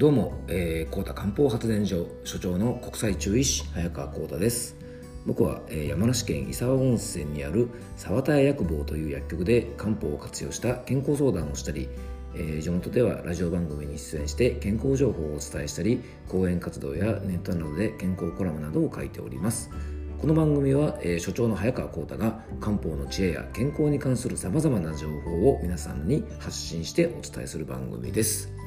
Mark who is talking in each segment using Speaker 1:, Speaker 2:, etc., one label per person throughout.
Speaker 1: どうも、えー、高田漢方発電所所長の国際中医師早川幸太です。僕は、えー、山梨県伊沢温泉にある沢田屋薬房という薬局で漢方を活用した健康相談をしたり、えー、地元ではラジオ番組に出演して健康情報をお伝えしたり講演活動やネットなどで健康コラムなどを書いております。この番組は、えー、所長の早川幸太が漢方の知恵や健康に関するさまざまな情報を皆さんに発信してお伝えする番組です。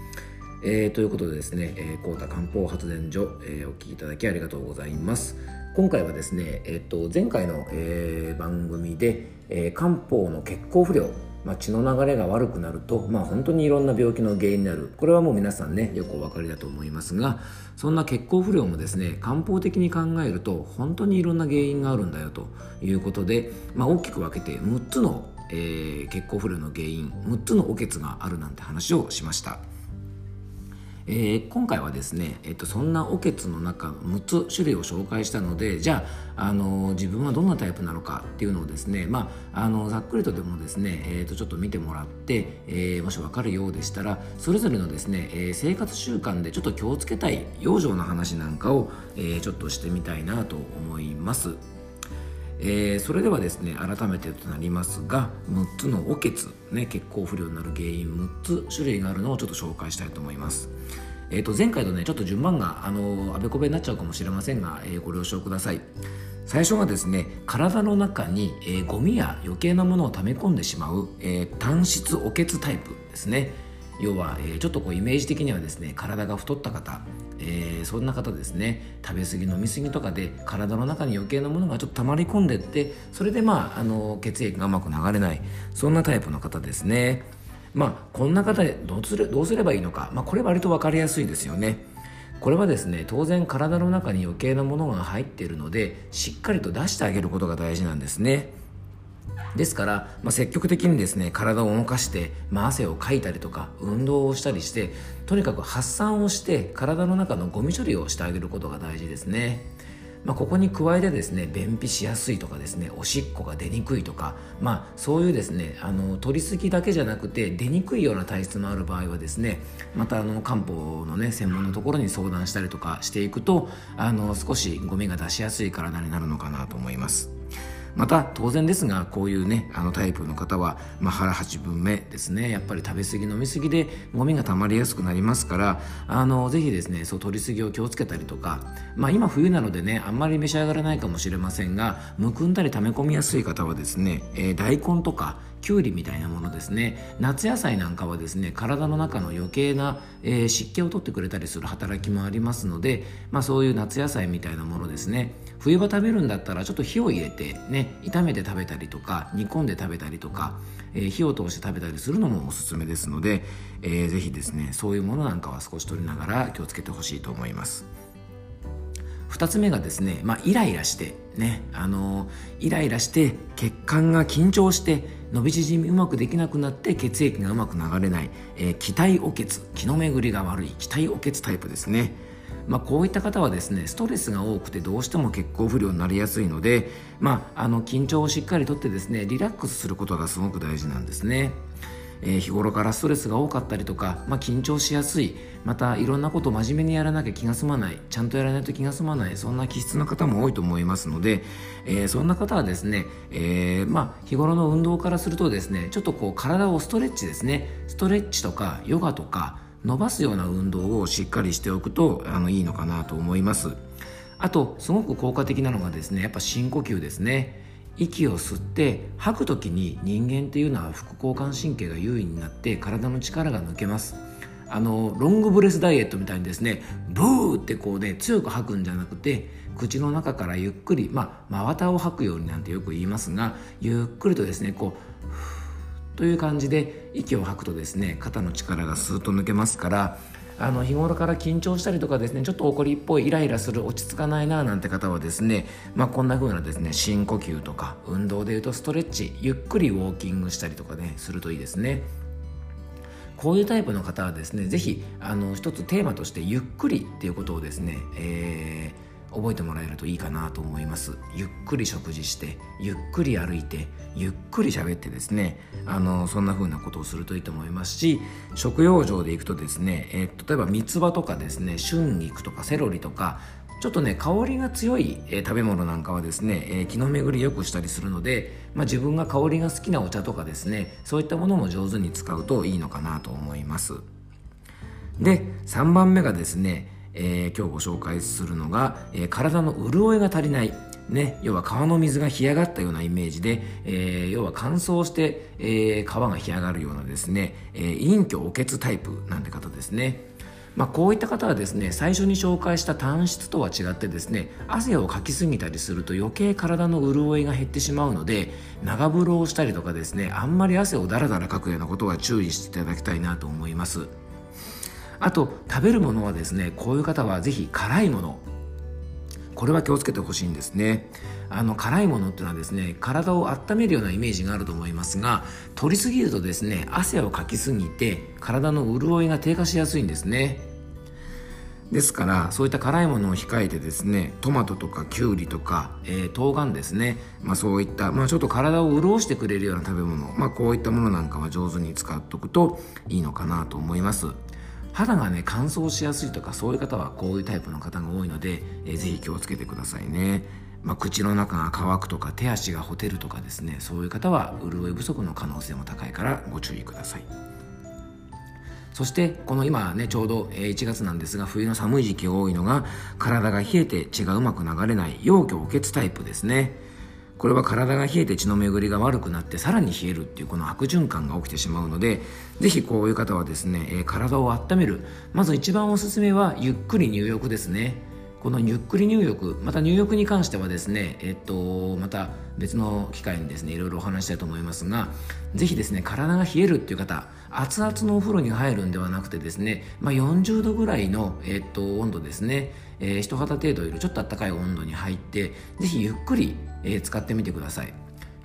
Speaker 1: えー、ということでですね、えー、コータ漢方発電所、えー、お聞きいただきありがとうございます。今回はですね、えーと、前回の、えー、番組で、えー、漢方の血行不良、まあ、血の流れが悪くなると、まあ、本当にいろんな病気の原因になるこれはもう皆さんねよくお分かりだと思いますがそんな血行不良もですね漢方的に考えると本当にいろんな原因があるんだよということで、まあ、大きく分けて6つの、えー、血行不良の原因6つのおけつがあるなんて話をしました。えー、今回はですね、えーと、そんなおけつの中6つ種類を紹介したのでじゃあ、あの、自分はどんなタイプなのかっていうのをですね、まあ、あのざっくりとでもですね、えーと、ちょっと見てもらって、えー、もし分かるようでしたらそれぞれのですね、えー、生活習慣でちょっと気をつけたい養生の話なんかを、えー、ちょっとしてみたいなと思います。えー、それではですね改めてとなりますが6つのおけつ、ね、血行不良になる原因6つ種類があるのをちょっと紹介したいと思います。えー、と前回とねちょっと順番があのあべこべになっちゃうかもしれませんが、えー、ご了承ください最初がですね体の中に、えー、ゴミや余計なものを溜め込んでしまう、えー、単質おけつタイプですね要は、えー、ちょっとこうイメージ的にはですね体が太った方、えー、そんな方ですね食べ過ぎ飲み過ぎとかで体の中に余計なものがちょっと溜まり込んでってそれでまああの血液がうまく流れないそんなタイプの方ですね。まあこんな方でどうすれどうすればいいのか、まあ、これ割と分かりやすいですよね。これはですね当然体の中に余計なものが入っているのでしっかりと出してあげることが大事なんですね。ですから、まあ、積極的にですね体を動かして、まあ、汗をかいたりとか運動をしたりしてとにかく発散をして体の中のゴミ処理をしてあげることが大事ですね。まあ、ここに加えてですね便秘しやすいとかですねおしっこが出にくいとか、まあ、そういうですねあの取りすぎだけじゃなくて出にくいような体質のある場合はですねまたあの漢方のね専門のところに相談したりとかしていくとあの少しゴミが出しやすい体になるのかなと思います。また当然ですがこういうねあのタイプの方は、まあ、腹8分目ですね。やっぱり食べ過ぎ飲み過ぎでゴミが溜まりやすくなりますからあのぜひですねそう取り過ぎを気をつけたりとか、まあ、今冬なのでねあんまり召し上がらないかもしれませんがむくんだり溜め込みやすい方はですね、えー、大根とかきゅうりみたいなものですね夏野菜なんかはですね体の中の余計な、えー、湿気を取ってくれたりする働きもありますので、まあ、そういう夏野菜みたいなものですね冬場食べるんだったらちょっと火を入れてね炒めて食べたりとか煮込んで食べたりとか、えー、火を通して食べたりするのもおすすめですので、えー、ぜひですねそういうものなんかは少し取りながら気をつけてほしいと思います。2つ目がですね、まあ、イライラしてねあのイライラして血管が緊張して伸び縮みうまくできなくなって血液がうまく流れない、えー、気体おけつ気の巡りが悪い気体おけつタイプですねまあ、こういった方はですねストレスが多くてどうしても血行不良になりやすいので、まあ、あの緊張をしっかりとってですねリラックスすることがすごく大事なんですね。えー、日頃からストレスが多かったりとか、まあ、緊張しやすいまたいろんなことを真面目にやらなきゃ気が済まないちゃんとやらないと気が済まないそんな気質の方も多いと思いますので、えー、そんな方はですね、えー、まあ、日頃の運動からするとですねちょっとこう体をストレッチですねストレッチとかヨガとか伸ばすような運動をしっかりしておくとあのいいのかなと思います。あとすごく効果的なのがですねやっぱ深呼吸ですね。息を吸って吐く時に人間っていうのは副交感神経が優位になって体の力が抜けます。あのロングブレスダイエットみたいにですねブーってこうね強く吐くんじゃなくて口の中からゆっくりまあ真綿を吐くようになんてよく言いますがゆっくりとですねこうという感じで息を吐くとですね肩の力がスーッと抜けますからあの日頃から緊張したりとかですねちょっと怒りっぽいイライラする落ち着かないななんて方はですね、まあ、こんな風なですね深呼吸とか運動でいうとストレッチゆっくりウォーキングしたりとかねするといいですね。こういうタイプの方はですね是非一つテーマとしてゆっくりっていうことをですね、えー覚えてもらえるといいかなと思います。ゆっくり食事してゆっくり歩いてゆっくり喋ってですねあのそんな風なことをするといいと思いますし食用上でいくとですね、えー、例えば三つ葉とかですね春菊とかセロリとかちょっとね香りが強い、えー、食べ物なんかはですね、えー、気の巡りよくしたりするので、まあ、自分が香りが好きなお茶とかですねそういったものも上手に使うといいのかなと思います。で3番目がですね、えー、今日ご紹介するのが、え体の潤いが足りないね、要は川の水が干上がったようなイメージで、えー、要は乾燥して、えー、川が干上がるようなですね、えー、陰虚お血タイプなんて方ですね。まあ、こういった方はですね最初に紹介した単質とは違ってですね汗をかきすぎたりすると余計体の潤いが減ってしまうので長風呂をしたりとかですねあんまり汗をだらだらかくようなことは注意していただきたいなと思いますあと食べるものはですねこういう方はぜひ辛いもの。これは気をつけてほしいんですね。あの辛いものっていうのはですね体を温めるようなイメージがあると思いますが取りすぎるとですね汗をかきすぎて体の潤いが低下しやすいんですね。ですからそういった辛いものを控えてですねトマトとかきゅうりとか、えー、冬瓜ですね、まあ、そういった、まあ、ちょっと体を潤してくれるような食べ物、まあ、こういったものなんかは上手に使っておくといいのかなと思います。肌がね乾燥しやすいとかそういう方はこういうタイプの方が多いので、えー、ぜひ気をつけてくださいね、まあ、口の中が乾くとか手足がほてるとかですねそういう方は潤い不足の可能性も高いからご注意ください。そしてこの今ねちょうど1月なんですが冬の寒い時期が多いのが体が冷えて血がうまく流れない陽虚血タイプですね。これは体が冷えて血の巡りが悪くなってさらに冷えるっていうこの悪循環が起きてしまうのでぜひこういう方はですね、えー、体を温める。まず一番おすすめはゆっくり入浴ですね。このゆっくり入浴また入浴に関してはですねえっとまた別の機会にですねいろいろお話したいと思いますが是非ですね体が冷えるっていう方熱々のお風呂に入るんではなくてですね、まあ、40度ぐらいの、えっと、温度ですね、えー、人肌程度よりちょっと暖かい温度に入ってぜひゆっくりえー、使ってみてください。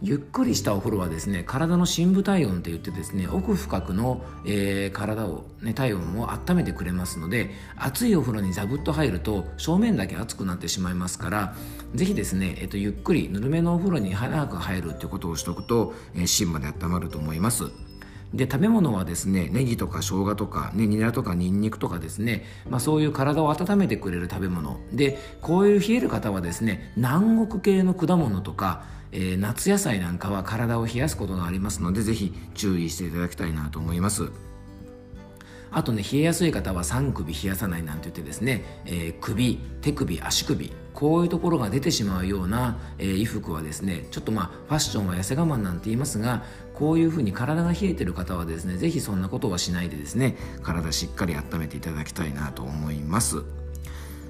Speaker 1: ゆっくりしたお風呂はですね体の深部体温といってですね奥深くの、えー、体を、ね、体温を温めてくれますので熱いお風呂にザブッと入ると正面だけ熱くなってしまいますから是非ですね、えっと、ゆっくりぬるめのお風呂に早く入るっていうことをしておくと、えー、芯まで温まると思います。で食べ物はですねネギとか生姜とか、ね、ニラとかニンニクとかですね、まあ、そういう体を温めてくれる食べ物でこういう冷える方はですね南国系の果物とか、えー、夏野菜なんかは体を冷やすことがありますのでぜひ注意していただきたいなと思います。あとね冷えやすい方は3首冷やさないなんて言ってですね、えー、首手首足首こういうところが出てしまうような、えー、衣服はですねちょっとまあファッションは痩せ我慢なんて言いますがこういうふうに体が冷えてる方はですね是非そんなことはしないでですね体しっかり温めていただきたいなと思います。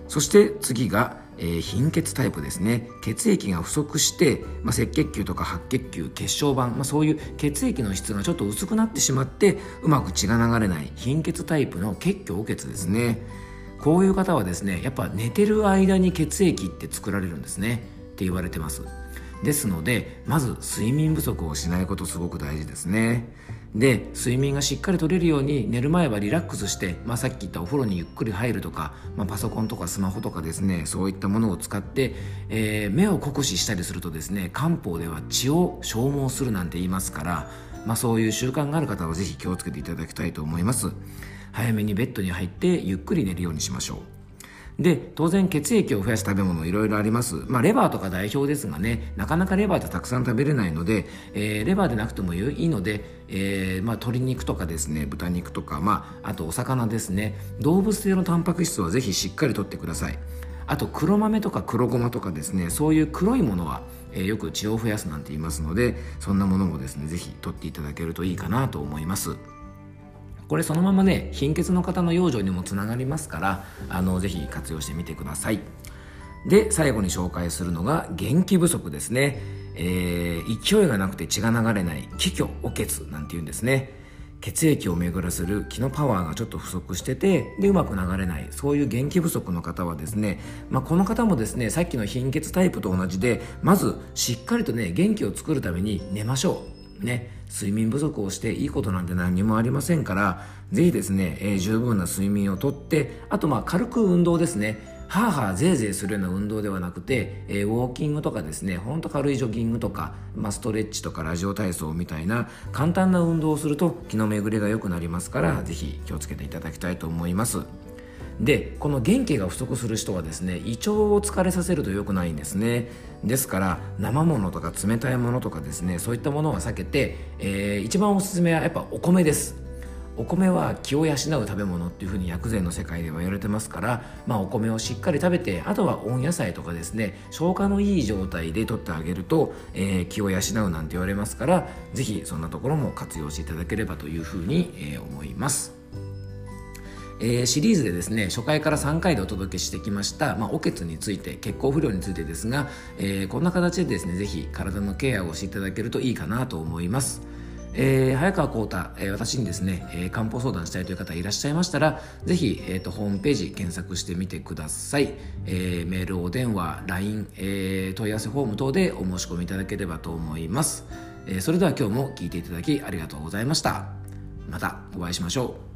Speaker 1: そして次がえー、貧血タイプですね。血液が不足して、まあ、赤血球とか白血球血小板、まあ、そういう血液の質がちょっと薄くなってしまってうまく血が流れない貧血タイプの血虚血ですね。こういう方はですねやっぱ寝てる間に血液って作られるんですね。って言われてます。ですのでまず睡眠不足をしないことすごく大事ですね。で睡眠がしっかりとれるように寝る前はリラックスして、まあ、さっき言ったお風呂にゆっくり入るとか、まあ、パソコンとかスマホとかですねそういったものを使って、えー、目を酷使したりするとですね漢方では血を消耗するなんて言いますから、まあ、そういう習慣がある方はぜひ気をつけていただきたいと思います。早めにベッドに入ってゆっくり寝るようにしましょう。で当然血液を増やす食べ物いろいろあります、まあ、レバーとか代表ですがねなかなかレバーってたくさん食べれないので、えー、レバーでなくてもいいので、えーまあ、鶏肉とかですね豚肉とか、まあ、あとお魚ですね。動物性のタンパク質はぜひしっかりとってください。あと黒豆とか黒ごまとかですねそういう黒いものは、えー、よく血を増やすなんて言いますのでそんなものもですねぜひ取っていただけるといいかなと思います。これそのままね貧血の方の養生にもつながりますからあのぜひ活用してみてください。で最後に紹介するのが元気不足ですね、えー、勢いがなくて血が流れない気虚お血なんて言うんですね。血液を巡らせる気のパワーがちょっと不足しててでうまく流れないそういう元気不足の方はですね、まあ、この方もですねさっきの貧血タイプと同じでまずしっかりとね元気を作るために寝ましょう。ね睡眠不足をしていいことなんて何にもありませんからぜひですね、えー、十分な睡眠をとってあとまあ軽く運動ですね。ハーハーゼーゼーするような運動ではなくて、えー、ウォーキングとかですねほんと軽いジョギングとか、まあ、ストレッチとかラジオ体操みたいな簡単な運動をすると気の巡りが良くなりますから是非気をつけていただきたいと思います。でこの元気が不足する人はですね胃腸を疲れさせると良くないんですねですから生ものとか冷たいものとかですねそういったものは避けて、えー、一番おすすめはやっぱお米ですお米は気を養う食べ物っていうふうに薬膳の世界では言われてますから、まあ、お米をしっかり食べてあとは温野菜とかですね消化のいい状態で取ってあげると、えー、気を養うなんて言われますから是非そんなところも活用していただければというふうに、えー、思います。えー、シリーズでですね初回から3回でお届けしてきました、まあ、おけつについて血行不良についてですが、えー、こんな形でですねぜひ体のケアをしていただけるといいかなと思います。えー、早川浩太、えー、私にですね、えー、漢方相談したいという方いらっしゃいましたら、ぜひ、えーと、ホームページ検索してみてください。えー、メール、お電話、LINE、え、問い合わせフォーム等でお申し込みいただければと思います。え、それでは今日も聞いていただきありがとうございました。またお会いしましょう。